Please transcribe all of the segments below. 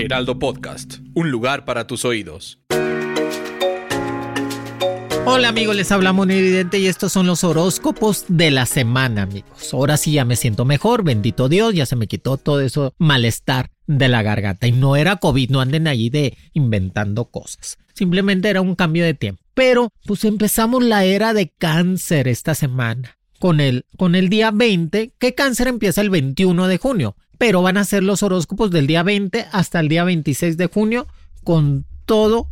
Heraldo Podcast, un lugar para tus oídos. Hola amigos, les habla Mon Evidente y estos son los horóscopos de la semana, amigos. Ahora sí ya me siento mejor, bendito Dios, ya se me quitó todo eso malestar de la garganta. Y no era COVID, no anden allí de inventando cosas. Simplemente era un cambio de tiempo. Pero pues empezamos la era de cáncer esta semana. Con el, con el día 20, que cáncer empieza el 21 de junio. Pero van a ser los horóscopos del día 20 hasta el día 26 de junio con todo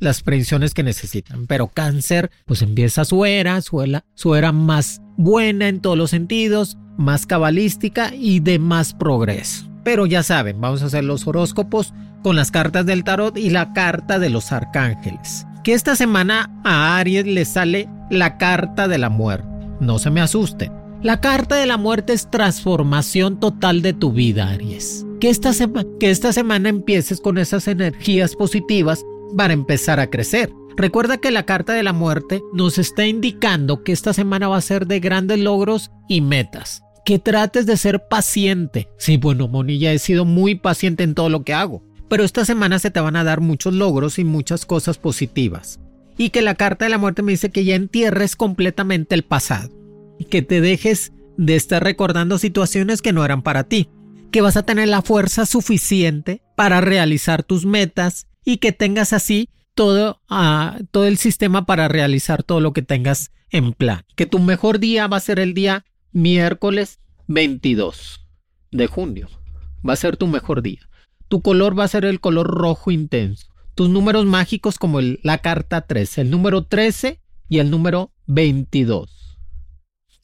las predicciones que necesitan. Pero cáncer, pues empieza su era, su era, su era más buena en todos los sentidos, más cabalística y de más progreso. Pero ya saben, vamos a hacer los horóscopos con las cartas del tarot y la carta de los arcángeles. Que esta semana a Aries le sale la carta de la muerte. No se me asusten. La carta de la muerte es transformación total de tu vida, Aries. Que esta, que esta semana empieces con esas energías positivas para empezar a crecer. Recuerda que la carta de la muerte nos está indicando que esta semana va a ser de grandes logros y metas. Que trates de ser paciente. Sí, bueno, Moni, ya he sido muy paciente en todo lo que hago. Pero esta semana se te van a dar muchos logros y muchas cosas positivas. Y que la carta de la muerte me dice que ya entierres completamente el pasado y que te dejes de estar recordando situaciones que no eran para ti, que vas a tener la fuerza suficiente para realizar tus metas y que tengas así todo, uh, todo el sistema para realizar todo lo que tengas en plan. Que tu mejor día va a ser el día miércoles 22 de junio. Va a ser tu mejor día. Tu color va a ser el color rojo intenso. Tus números mágicos como la carta 13, el número 13 y el número 22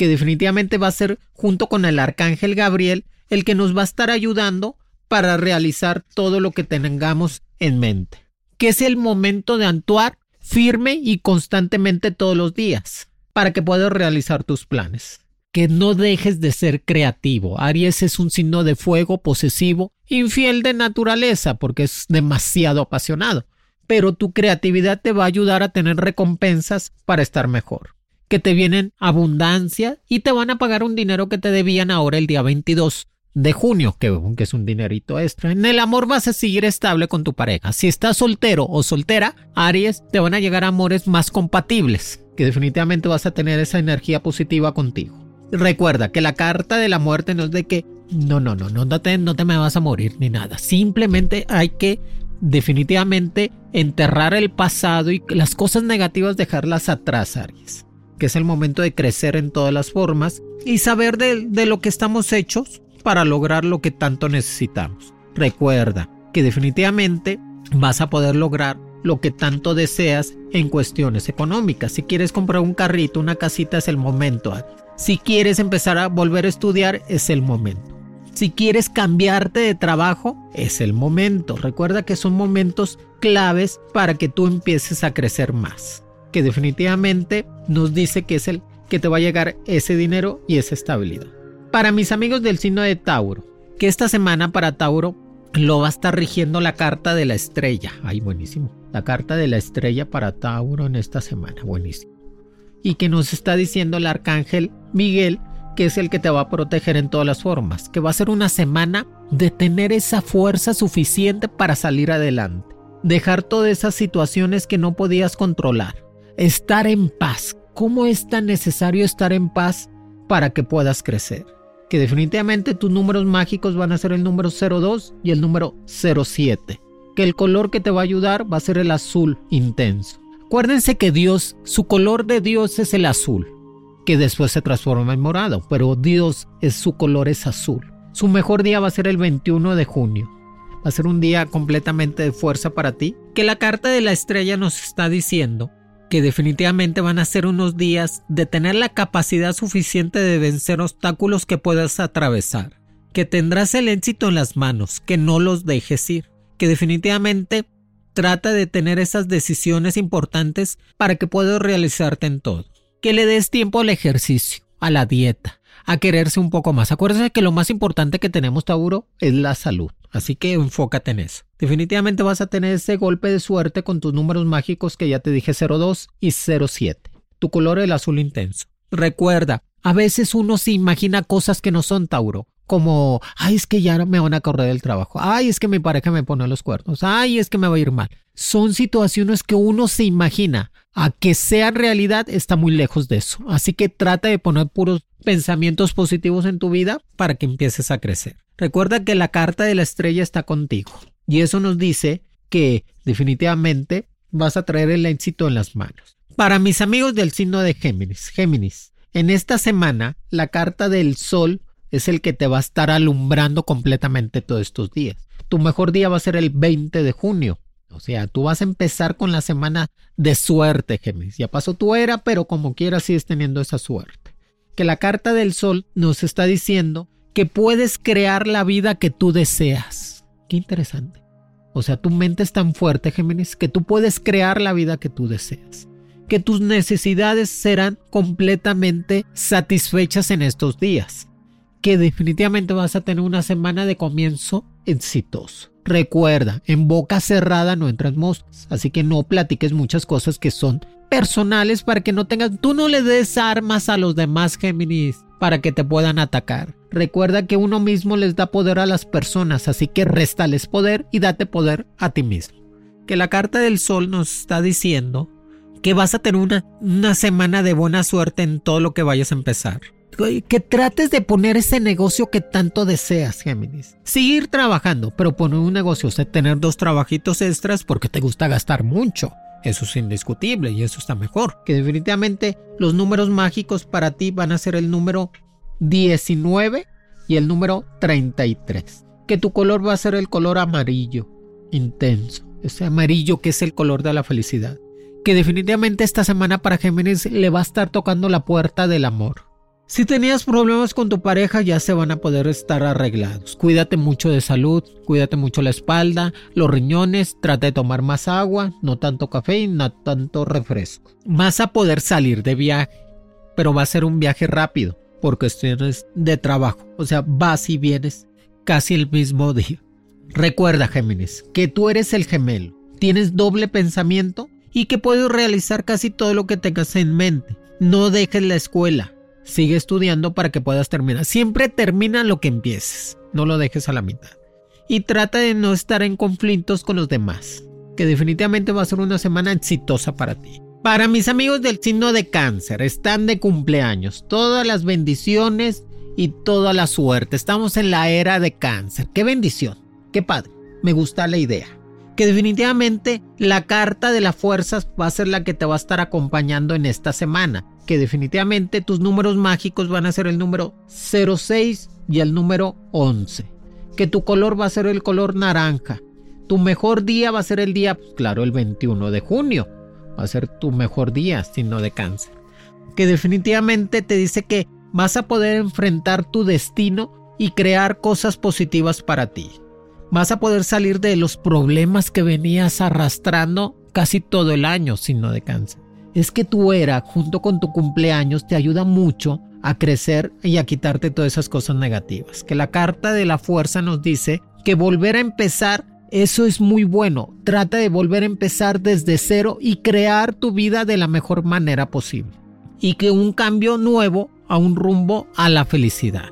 que definitivamente va a ser junto con el arcángel Gabriel el que nos va a estar ayudando para realizar todo lo que tengamos en mente. Que es el momento de actuar firme y constantemente todos los días para que puedas realizar tus planes. Que no dejes de ser creativo. Aries es un signo de fuego posesivo, infiel de naturaleza porque es demasiado apasionado. Pero tu creatividad te va a ayudar a tener recompensas para estar mejor que te vienen abundancia y te van a pagar un dinero que te debían ahora el día 22 de junio, que, es un dinerito extra. En el amor vas a seguir estable con tu pareja. Si estás soltero o soltera, Aries, te van a llegar amores más compatibles, que definitivamente vas a tener esa energía positiva contigo. Recuerda que la carta de la muerte no es de que no, no, no, no te, no te me vas a morir ni nada. Simplemente hay que definitivamente enterrar el pasado y las cosas negativas dejarlas atrás, Aries que es el momento de crecer en todas las formas y saber de, lo que estamos hechos para lograr lo que tanto necesitamos. Recuerda que definitivamente vas a poder lograr lo que tanto deseas en cuestiones económicas. Si quieres comprar un carrito, una casita, es el momento. Si quieres empezar a volver a estudiar, es el momento. Si quieres cambiarte de trabajo, es el momento. Recuerda que son momentos claves para que tú empieces a crecer más que definitivamente nos dice que es el que te va a llegar ese dinero y esa estabilidad. Para mis amigos del signo de Tauro, que esta semana para Tauro lo va a estar rigiendo la carta de la estrella. Ay, buenísimo. La carta de la estrella para Tauro en esta semana. Buenísimo. Y que nos está diciendo el arcángel Miguel que es el que te va a proteger en todas las formas. Que va a ser una semana de tener esa fuerza suficiente para salir adelante. Dejar todas esas situaciones que no podías controlar estar en paz. ¿Cómo es tan necesario estar en paz para que puedas crecer? Que definitivamente tus números mágicos van a ser el número 02 y el número 07. Que el color que te va a ayudar va a ser el azul intenso. Acuérdense que Dios, su color de Dios es el azul, que después se transforma en morado, pero Dios es su color es azul. Su mejor día va a ser el 21 de junio. Va a ser un día completamente de fuerza para ti. Que la carta de la estrella nos está diciendo que definitivamente van a ser unos días de tener la capacidad suficiente de vencer obstáculos que puedas atravesar, que tendrás el éxito en las manos, que no los dejes ir, que definitivamente trata de tener esas decisiones importantes para que puedas realizarte en todo, que le des tiempo al ejercicio, a la dieta, a quererse un poco más. Acuérdense que lo más importante que tenemos, Tauro, es la salud. Así que enfócate en eso. Definitivamente vas a tener ese golpe de suerte con tus números mágicos que ya te dije 02 y 07. Tu color el azul intenso. Recuerda, a veces uno se imagina cosas que no son Tauro. Como, ay, es que ya me van a correr del trabajo. Ay, es que mi pareja me pone los cuernos. Ay, es que me va a ir mal. Son situaciones que uno se imagina. A que sea realidad está muy lejos de eso. Así que trata de poner puros pensamientos positivos en tu vida para que empieces a crecer. Recuerda que la carta de la estrella está contigo y eso nos dice que definitivamente vas a traer el éxito en las manos. Para mis amigos del signo de Géminis, Géminis, en esta semana la carta del sol es el que te va a estar alumbrando completamente todos estos días. Tu mejor día va a ser el 20 de junio. O sea, tú vas a empezar con la semana de suerte, Géminis. Ya pasó tu era, pero como quieras sigues teniendo esa suerte. Que la carta del sol nos está diciendo que puedes crear la vida que tú deseas. Qué interesante. O sea, tu mente es tan fuerte, Géminis, que tú puedes crear la vida que tú deseas. Que tus necesidades serán completamente satisfechas en estos días. Que definitivamente vas a tener una semana de comienzo exitoso. Recuerda, en boca cerrada no entran moscas, así que no platiques muchas cosas que son personales para que no tengas, tú no le des armas a los demás Géminis para que te puedan atacar. Recuerda que uno mismo les da poder a las personas, así que réstales poder y date poder a ti mismo. Que la carta del sol nos está diciendo que vas a tener una, una semana de buena suerte en todo lo que vayas a empezar. Que trates de poner ese negocio que tanto deseas, Géminis. Seguir trabajando, pero poner un negocio, o tener dos trabajitos extras porque te gusta gastar mucho. Eso es indiscutible y eso está mejor. Que definitivamente los números mágicos para ti van a ser el número 19 y el número 33. Que tu color va a ser el color amarillo, intenso. Ese amarillo que es el color de la felicidad. Que definitivamente esta semana para Géminis le va a estar tocando la puerta del amor. Si tenías problemas con tu pareja ya se van a poder estar arreglados. Cuídate mucho de salud, cuídate mucho la espalda, los riñones, trata de tomar más agua, no tanto café y no tanto refresco. Vas a poder salir de viaje, pero va a ser un viaje rápido por cuestiones de trabajo. O sea, vas y vienes casi el mismo día. Recuerda, Géminis, que tú eres el gemelo, tienes doble pensamiento y que puedes realizar casi todo lo que tengas en mente. No dejes la escuela, Sigue estudiando para que puedas terminar. Siempre termina lo que empieces. No lo dejes a la mitad. Y trata de no estar en conflictos con los demás. Que definitivamente va a ser una semana exitosa para ti. Para mis amigos del signo de cáncer, están de cumpleaños. Todas las bendiciones y toda la suerte. Estamos en la era de cáncer. Qué bendición. Qué padre. Me gusta la idea que definitivamente la carta de las fuerzas va a ser la que te va a estar acompañando en esta semana, que definitivamente tus números mágicos van a ser el número 06 y el número 11, que tu color va a ser el color naranja, tu mejor día va a ser el día, pues, claro, el 21 de junio, va a ser tu mejor día, signo de cáncer, que definitivamente te dice que vas a poder enfrentar tu destino y crear cosas positivas para ti vas a poder salir de los problemas que venías arrastrando casi todo el año, signo de cáncer. Es que tu era, junto con tu cumpleaños, te ayuda mucho a crecer y a quitarte todas esas cosas negativas. Que la carta de la fuerza nos dice que volver a empezar, eso es muy bueno. Trata de volver a empezar desde cero y crear tu vida de la mejor manera posible. Y que un cambio nuevo a un rumbo a la felicidad.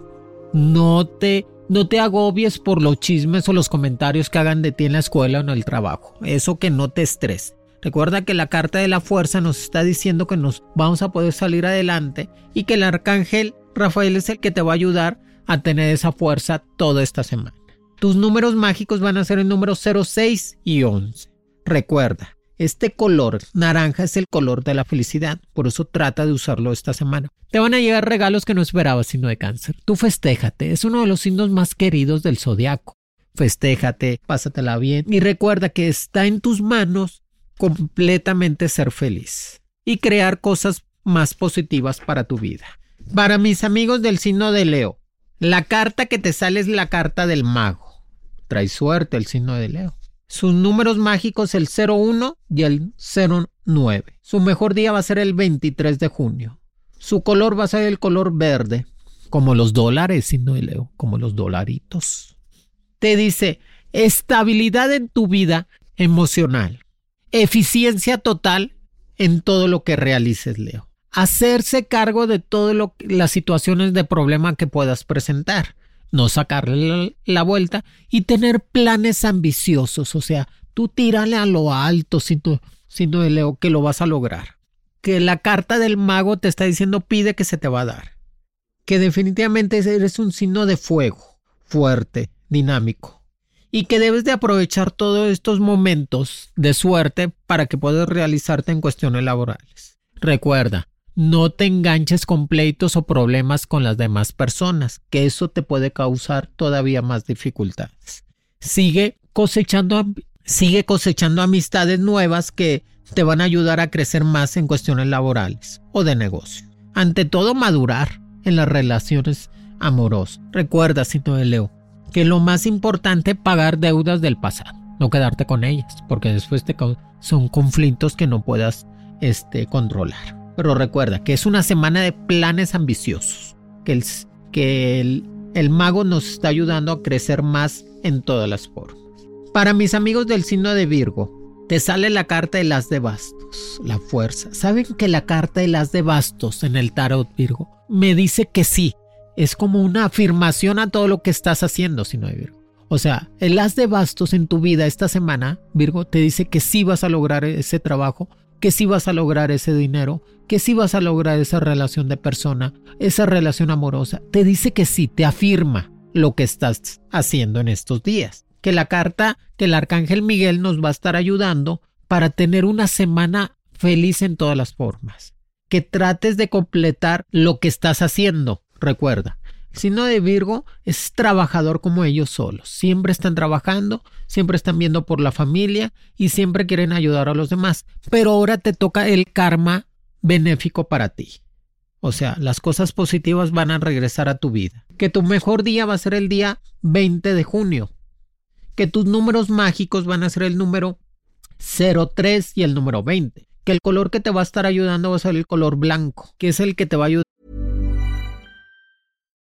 No te no te agobies por los chismes o los comentarios que hagan de ti en la escuela o en el trabajo. Eso que no te estrese. Recuerda que la carta de la fuerza nos está diciendo que nos vamos a poder salir adelante y que el arcángel Rafael es el que te va a ayudar a tener esa fuerza toda esta semana. Tus números mágicos van a ser el número 06 y 11. Recuerda, este color naranja es el color de la felicidad, por eso trata de usarlo esta semana. Te van a llegar regalos que no esperabas, signo de cáncer. Tú festéjate, es uno de los signos más queridos del zodiaco. Festéjate, pásatela bien y recuerda que está en tus manos completamente ser feliz. y crear cosas más positivas para tu vida. Para mis amigos del signo de Leo, la carta que te sale es la carta del mago. Trae suerte el signo de Leo. Sus números mágicos el 01 y el 09. Su mejor día va a ser el 23 de junio. Su color va a ser el color verde, como los dólares, signo de Leo, como los dolaritos. Te dice estabilidad en tu vida emocional, eficiencia total en todo lo que realices, Leo. Hacerse cargo de todas las situaciones de problema que puedas presentar, no sacarle la, vuelta y tener planes ambiciosos, o sea, tú tírale a lo alto, siendo de Leo, que lo vas a lograr. Que la carta del mago te está diciendo pide que se te va a dar. Que definitivamente eres un signo de fuego, fuerte, dinámico y que debes de aprovechar todos estos momentos de suerte para que puedas realizarte en cuestiones laborales. Recuerda, no te enganches con pleitos o problemas con las demás personas, que eso te puede causar todavía más dificultades. Sigue cosechando, sigue cosechando amistades nuevas que te van a ayudar a crecer más en cuestiones laborales o de negocio. Ante todo, madurar en las relaciones amorosas. Recuerda, Sito de Leo, que lo más importante pagar deudas del pasado, no quedarte con ellas, porque después te son conflictos que no puedas este, controlar. Pero recuerda que es una semana de planes ambiciosos, que el, que el, mago nos está ayudando a crecer más en todas las formas. Para mis amigos del signo de Virgo, te sale la carta de las de bastos, la fuerza. ¿Saben que la carta de las de bastos en el tarot Virgo me dice que sí, es como una afirmación a todo lo que estás haciendo, si no hay Virgo. O sea, el as de bastos en tu vida esta semana, Virgo, te dice que sí vas a lograr ese trabajo, que sí vas a lograr ese dinero, que sí vas a lograr esa relación de persona, esa relación amorosa. Te dice que sí, te afirma lo que estás haciendo en estos días. Que la carta que el arcángel Miguel nos va a estar ayudando para tener una semana feliz en todas las formas. Que trates de completar lo que estás haciendo. Recuerda, el signo de Virgo es trabajador como ellos solos. Siempre están trabajando, siempre están viendo por la familia y siempre quieren ayudar a los demás. Pero ahora te toca el karma benéfico para ti. O sea, las cosas positivas van a regresar a tu vida. Que tu mejor día va a ser el día 20 de junio. Que tus números mágicos van a ser el número 03 y el número 20. Que el color que te va a estar ayudando va a ser el color blanco, que es el que te va a ayudar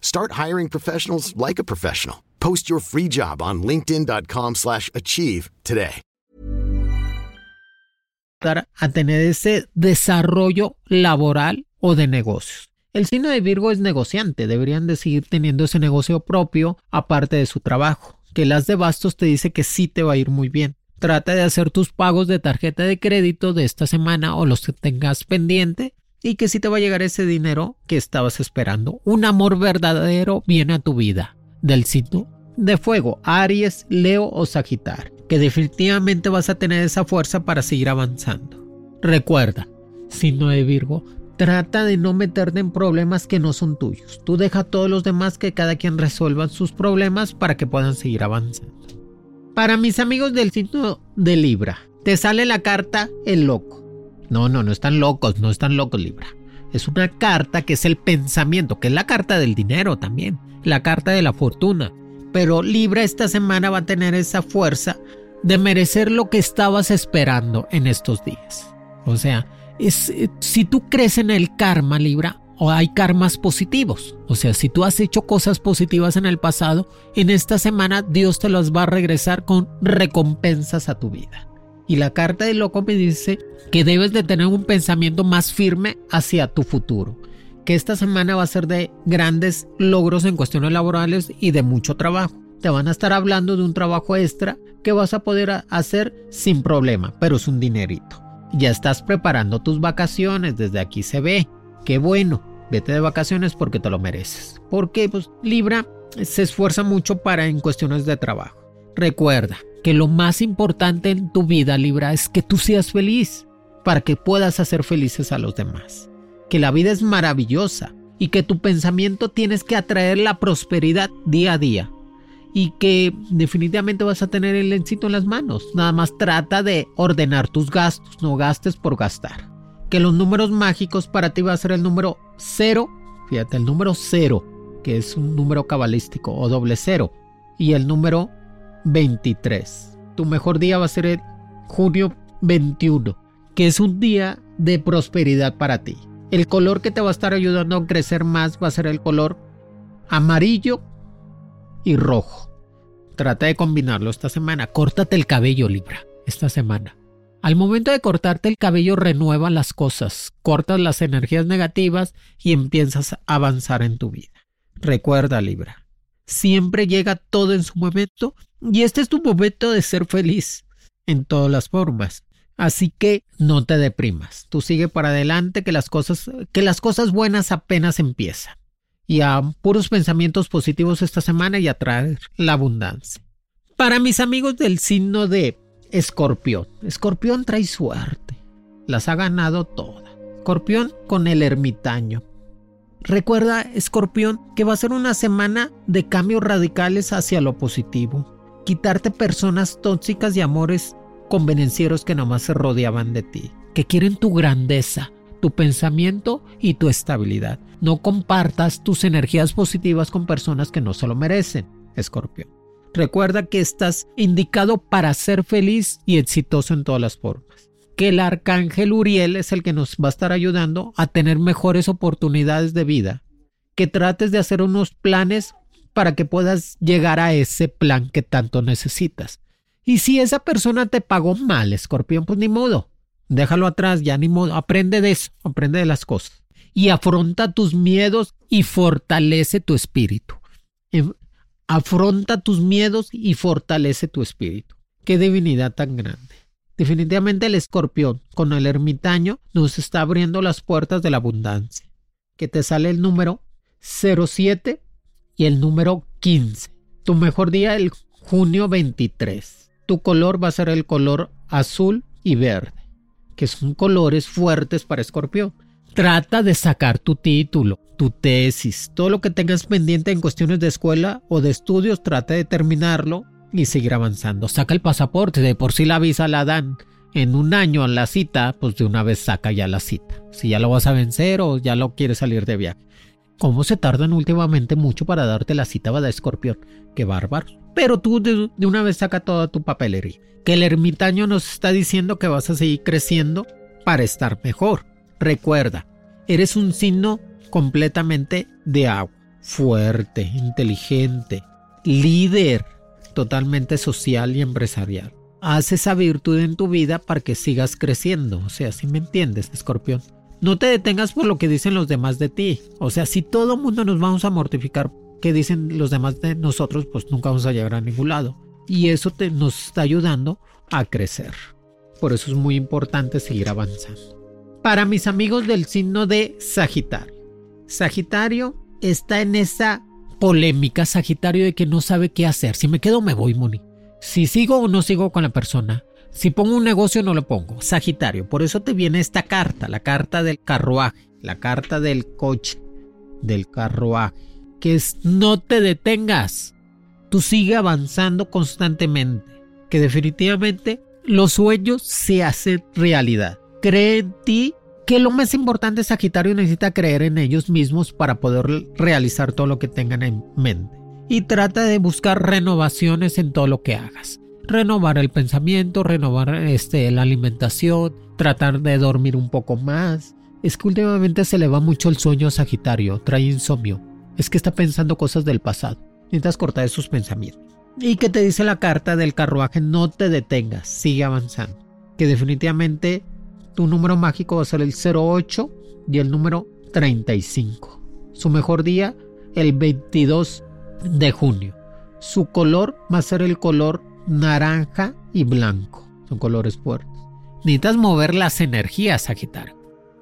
Start hiring professionals like a professional. Post your free job on linkedin.com slash achieve today. Tener ese desarrollo laboral o de negocios. El signo de Virgo es negociante, deberían de seguir teniendo ese negocio propio aparte de su trabajo. Que las de bastos te dice que sí te va a ir muy bien. Trata de hacer tus pagos de tarjeta de crédito de esta semana o los que tengas pendiente y que si te va a llegar ese dinero que estabas esperando. Un amor verdadero viene a tu vida. Del sitio de fuego, Aries, Leo o Sagitario, que definitivamente vas a tener esa fuerza para seguir avanzando. Recuerda, signo de Virgo, Trata de no meterte en problemas que no son tuyos. Tú deja a todos los demás que cada quien resuelvan sus problemas para que puedan seguir avanzando. Para mis amigos del signo de Libra, te sale la carta el loco. No, no, no están locos, no están locos Libra. Es una carta que es el pensamiento, que es la carta del dinero también, la carta de la fortuna. Pero Libra esta semana va a tener esa fuerza de merecer lo que estabas esperando en estos días. O sea, es, eh, si tú crees en el karma, Libra, o hay karmas positivos. O sea, si tú has hecho cosas positivas en el pasado, en esta semana Dios te las va a regresar con recompensas a tu vida. Y la carta del loco me dice que debes de tener un pensamiento más firme hacia tu futuro. Que esta semana va a ser de grandes logros en cuestiones laborales y de mucho trabajo. Te van a estar hablando de un trabajo extra que vas a poder hacer sin problema, pero es un dinerito. Ya estás preparando tus vacaciones, desde aquí se ve. Qué bueno, vete de vacaciones porque te lo mereces. Porque pues Libra se esfuerza mucho para en cuestiones de trabajo. Recuerda, que lo más importante en tu vida, Libra, es que tú seas feliz para que puedas hacer felices a los demás. Que la vida es maravillosa y que tu pensamiento tienes que atraer la prosperidad día a día. Y que definitivamente vas a tener el éxito en las manos. Nada más trata de ordenar tus gastos, no gastes por gastar. Que los números mágicos para ti va a ser el número 0, fíjate, el número 0, que es un número cabalístico, o doble cero, y el número 23. Tu mejor día va a ser el junio 21, que es un día de prosperidad para ti. El color que te va a estar ayudando a crecer más va a ser el color amarillo y rojo. Trata de combinarlo esta semana. Córtate el cabello, Libra, esta semana. Al momento de cortarte el cabello renueva las cosas, cortas las energías negativas y empiezas a avanzar en tu vida. Recuerda, Libra, siempre llega todo en su momento y este es tu momento de ser feliz en todas las formas. Así que no te deprimas. Tú sigue para adelante que las cosas que las cosas buenas apenas empiezan. Y a puros pensamientos positivos esta semana y a traer la abundancia. Para mis amigos del signo de Escorpión. Escorpión trae suerte. Las ha ganado todas. Escorpión con el ermitaño. Recuerda, Escorpión, que va a ser una semana de cambios radicales hacia lo positivo quitarte personas tóxicas y amores convenencieros que nomás se rodeaban de ti, que quieren tu grandeza, tu pensamiento y tu estabilidad. No compartas tus energías positivas con personas que no se lo merecen, Escorpión. Recuerda que estás indicado para ser feliz y exitoso en todas las formas. Que el arcángel Uriel es el que nos va a estar ayudando a tener mejores oportunidades de vida. Que trates de hacer unos planes para que puedas llegar a ese plan que tanto necesitas. Y si esa persona te pagó mal, escorpión, pues ni modo. Déjalo atrás, ya ni modo. Aprende de eso, aprende de las cosas. Y afronta tus miedos y fortalece tu espíritu. Em, afronta tus miedos y fortalece tu espíritu. Qué divinidad tan grande. Definitivamente el escorpión con el ermitaño nos está abriendo las puertas de la abundancia. Que te sale el número 07 y el número 15. Tu mejor día el junio 23. Tu color va a ser el color azul y verde, que son colores fuertes para escorpión. Trata de sacar tu título, tu tesis, todo lo que tengas pendiente en cuestiones de escuela o de estudios, trata de terminarlo y seguir avanzando. Saca el pasaporte, de por sí la visa la dan en un año a la cita, pues de una vez saca ya la cita. Si ya lo vas a vencer o ya lo quieres salir de viaje. ¿Cómo se tardan últimamente mucho para darte la cita de escorpión? Qué bárbaro. Pero tú de, una vez saca toda tu papelería. Que el ermitaño nos está diciendo que vas a seguir creciendo para estar mejor. Recuerda, eres un signo completamente de agua. Fuerte, inteligente, líder, totalmente social y empresarial. Haz esa virtud en tu vida para que sigas creciendo. O sea, si me entiendes, escorpión. No te detengas por lo que dicen los demás de ti. O sea, si todo mundo nos vamos a mortificar que dicen los demás de nosotros, pues nunca vamos a llegar a ningún lado. Y eso te, nos está ayudando a crecer. Por eso es muy importante seguir avanzando. Para mis amigos del signo de Sagitario. Sagitario está en esa polémica Sagitario de que no sabe qué hacer. Si me quedo me voy, Moni. Si sigo o no sigo con la persona. Si pongo un negocio no lo pongo. Sagitario, por eso te viene esta carta, la carta del carruaje, la carta del coche, del carruaje, que es no te detengas. Tú sigue avanzando constantemente, que definitivamente los sueños se hacen realidad. Cree en ti que lo más importante Sagitario necesita creer en ellos mismos para poder realizar todo lo que tengan en mente. Y trata de buscar renovaciones en todo lo que hagas. Renovar el pensamiento, renovar este, la alimentación, tratar de dormir un poco más. Es que últimamente se le va mucho el sueño Sagitario, trae insomnio. Es que está pensando cosas del pasado. Necesitas cortar esos pensamientos. Y que te dice la carta del carruaje, no te detengas, sigue avanzando. Que definitivamente tu número mágico va a ser el 08 y el número 35. Su mejor día, el 22 de junio. Su color va a ser el color naranja y blanco. Son colores fuertes. Necesitas mover las energías, Sagitario.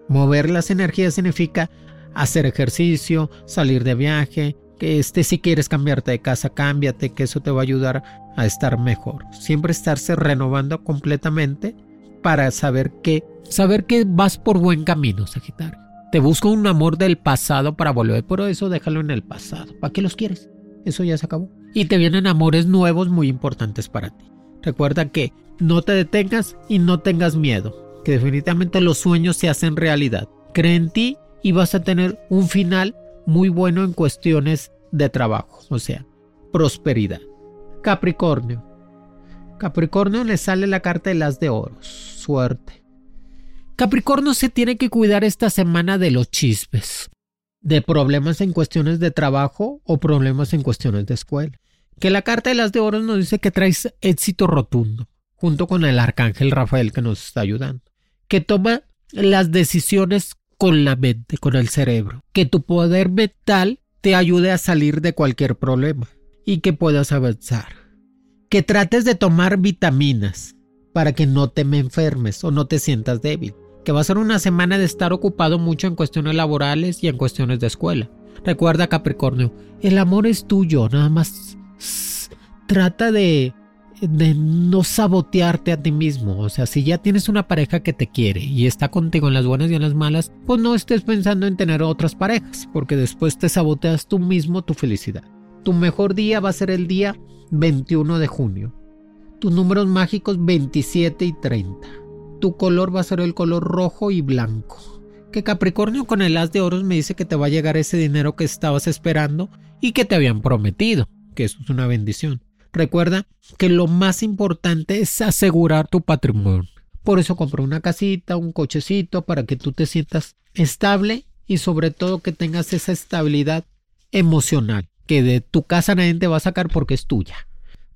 Mover las energías significa hacer ejercicio, salir de viaje, que este si quieres cambiarte de casa, cámbiate, que eso te va a ayudar a estar mejor. Siempre estarse renovando completamente para saber que saber que vas por buen camino, Sagitario. Te busco un amor del pasado para volver, pero eso déjalo en el pasado. ¿Para qué los quieres? Eso ya se acabó. Y te vienen amores nuevos muy importantes para ti. Recuerda que no te detengas y no tengas miedo, que definitivamente los sueños se hacen realidad. Cree en ti y vas a tener un final muy bueno en cuestiones de trabajo, o sea, prosperidad. Capricornio. Capricornio le sale la carta de las de oros suerte. Capricornio se tiene que cuidar esta semana de los chismes, de problemas en cuestiones de trabajo o problemas en cuestiones de escuela. Que la carta de las de oro nos dice que traes éxito rotundo, junto con el arcángel Rafael que nos está ayudando. Que toma las decisiones con la mente, con el cerebro. Que tu poder mental te ayude a salir de cualquier problema y que puedas avanzar. Que trates de tomar vitaminas, para que no te me enfermes o no te sientas débil. Que va a ser una semana de estar ocupado mucho en cuestiones laborales y en cuestiones de escuela. Recuerda Capricornio, el amor es tuyo, nada más trata de de no sabotearte a ti mismo. O sea, si ya tienes una pareja que te quiere y está contigo en las buenas y en las malas, pues no estés pensando en tener otras parejas, porque después te saboteas tú mismo tu felicidad. Tu mejor día va a ser el día 21 de junio tus números mágicos 27 y 30. Tu color va a ser el color rojo y blanco. Que Capricornio con el as de oros me dice que te va a llegar ese dinero que estabas esperando y que te habían prometido, que eso es una bendición. Recuerda que lo más importante es asegurar tu patrimonio. Por eso compré una casita, un cochecito, para que tú te sientas estable y sobre todo que tengas esa estabilidad emocional, que de tu casa nadie te va a sacar porque es tuya.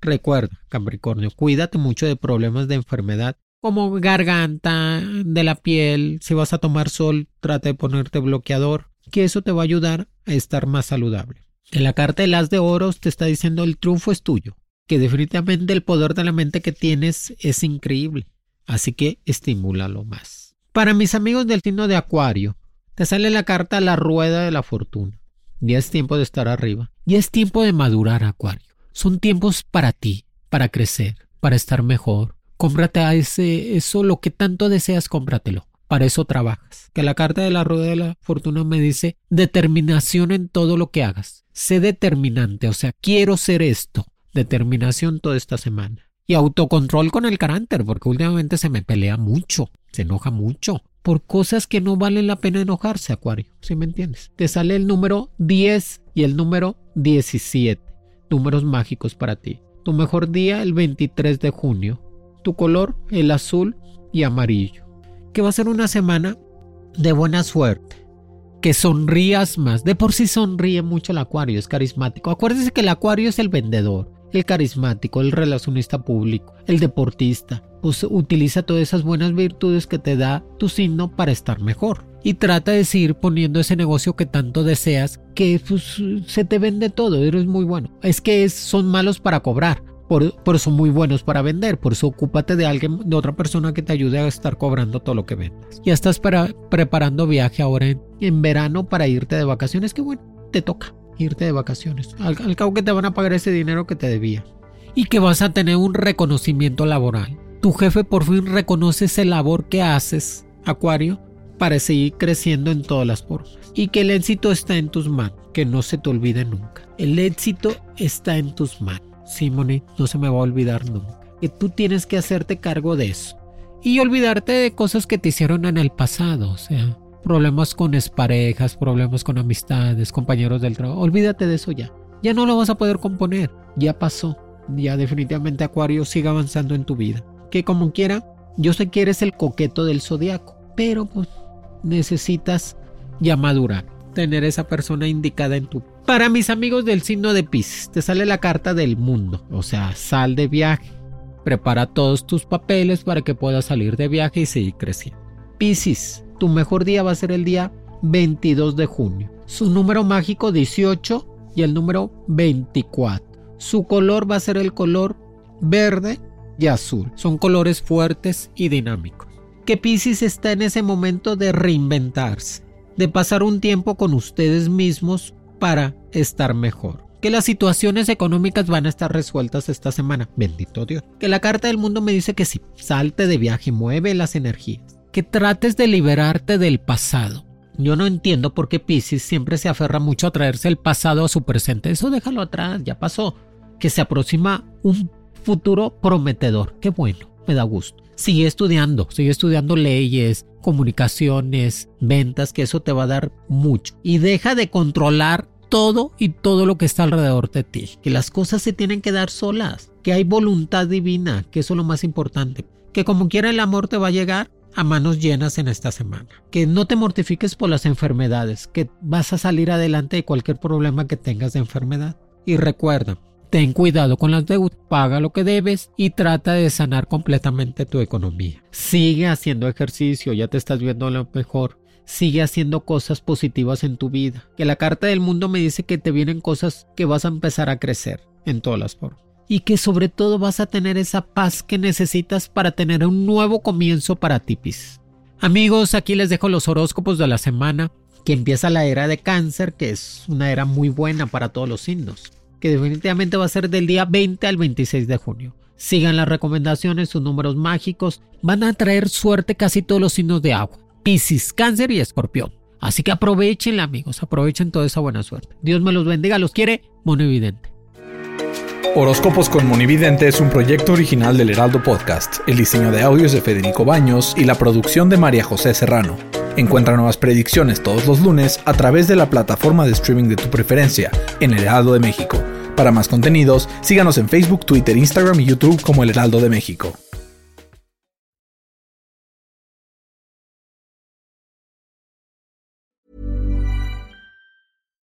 Recuerda, Capricornio, cuídate mucho de problemas de enfermedad como garganta, de la piel. Si vas a tomar sol, trata de ponerte bloqueador, que eso te va a ayudar a estar más saludable. En la carta de las de oros te está diciendo el triunfo es tuyo, que definitivamente el poder de la mente que tienes es increíble, así que estimúlalo más. Para mis amigos del signo de Acuario, te sale la carta la rueda de la fortuna. Ya es tiempo de estar arriba. Ya es tiempo de madurar, Acuario. Son tiempos para ti, para crecer, para estar mejor. Cómprate a ese, eso lo que tanto deseas, cómpratelo. Para eso trabajas. Que la carta de la rueda de la fortuna me dice determinación en todo lo que hagas. Sé determinante, o sea, quiero ser esto. Determinación toda esta semana. Y autocontrol con el carácter, porque últimamente se me pelea mucho, se enoja mucho por cosas que no valen la pena enojarse, Acuario. ¿Sí me entiendes? Te sale el número 10 y el número 17 números mágicos para ti. Tu mejor día el 23 de junio. Tu color el azul y amarillo. Que va a ser una semana de buena suerte. Que sonrías más. De por sí sonríe mucho el acuario, es carismático. Acuérdese que el acuario es el vendedor, el carismático, el relacionista público, el deportista. Pues utiliza todas esas buenas virtudes que te da tu signo para estar mejor y trata de seguir poniendo ese negocio que tanto deseas, que pues, se te vende todo, eres muy bueno. Es que son malos para cobrar, por, por, eso muy buenos para vender, por eso ocúpate de alguien, de otra persona que te ayude a estar cobrando todo lo que vendas. Ya estás preparando viaje ahora en, verano para irte de vacaciones, que bueno, te toca irte de vacaciones. Al, cabo que te van a pagar ese dinero que te debía. Y que vas a tener un reconocimiento laboral tu jefe por fin reconoce esa labor que haces, Acuario, para seguir creciendo en todas las formas. Y que el éxito está en tus manos, que no se te olvide nunca. El éxito está en tus manos. Simone, no se me va a olvidar nunca. Que tú tienes que hacerte cargo de eso. Y olvidarte de cosas que te hicieron en el pasado, o sea, problemas con exparejas, problemas con amistades, compañeros del trabajo. Olvídate de eso ya. Ya no lo vas a poder componer. Ya pasó. Ya definitivamente Acuario sigue avanzando en tu vida. Que como quiera, yo sé que eres el coqueto del zodiaco, pero pues necesitas ya madurar, tener esa persona indicada en tu. Para mis amigos del signo de Pisces, te sale la carta del mundo, o sea, sal de viaje, prepara todos tus papeles para que puedas salir de viaje y seguir creciendo. Pisces, tu mejor día va a ser el día 22 de junio. Su número mágico 18 y el número 24. Su color va a ser el color verde y azul. Son colores fuertes y dinámicos. Que Pisces está en ese momento de reinventarse, de pasar un tiempo con ustedes mismos para estar mejor. Que las situaciones económicas van a estar resueltas esta semana. Bendito Dios. Que la carta del mundo me dice que sí, salte de viaje, mueve las energías. Que trates de liberarte del pasado. Yo no entiendo por qué Pisces siempre se aferra mucho a traerse el pasado a su presente. Eso déjalo atrás, ya pasó. Que se aproxima un futuro prometedor. Qué bueno, me da gusto. Sigue estudiando, sigue estudiando leyes, comunicaciones, ventas, que eso te va a dar mucho. Y deja de controlar todo y todo lo que está alrededor de ti. Que las cosas se tienen que dar solas. Que hay voluntad divina, que eso es lo más importante. Que como quiera el amor te va a llegar a manos llenas en esta semana. Que no te mortifiques por las enfermedades, que vas a salir adelante de cualquier problema que tengas de enfermedad. Y recuerda, ten cuidado con las deudas, paga lo que debes y trata de sanar completamente tu economía. Sigue haciendo ejercicio, ya te estás viendo lo mejor. Sigue haciendo cosas positivas en tu vida. Que la carta del mundo me dice que te vienen cosas que vas a empezar a crecer en todas las formas y que sobre todo vas a tener esa paz que necesitas para tener un nuevo comienzo para ti, Amigos, aquí les dejo los horóscopos de la semana, que empieza la era de cáncer, que es una era muy buena para todos los signos, que definitivamente va a ser del día 20 al 26 de junio. Sigan las recomendaciones, sus números mágicos, van a traer suerte casi todos los signos de agua, Piscis, cáncer y escorpión. Así que aprovechenla amigos, aprovechen toda esa buena suerte. Dios me los bendiga, los quiere, mono evidente. Horóscopos con Monividente es un proyecto original del Heraldo Podcast. El diseño de audios de Federico Baños y la producción de María José Serrano. Encuentra nuevas predicciones todos los lunes a través de la plataforma de streaming de tu preferencia en El Heraldo de México. Para más contenidos, síganos en Facebook, Twitter, Instagram y YouTube como El Heraldo de México.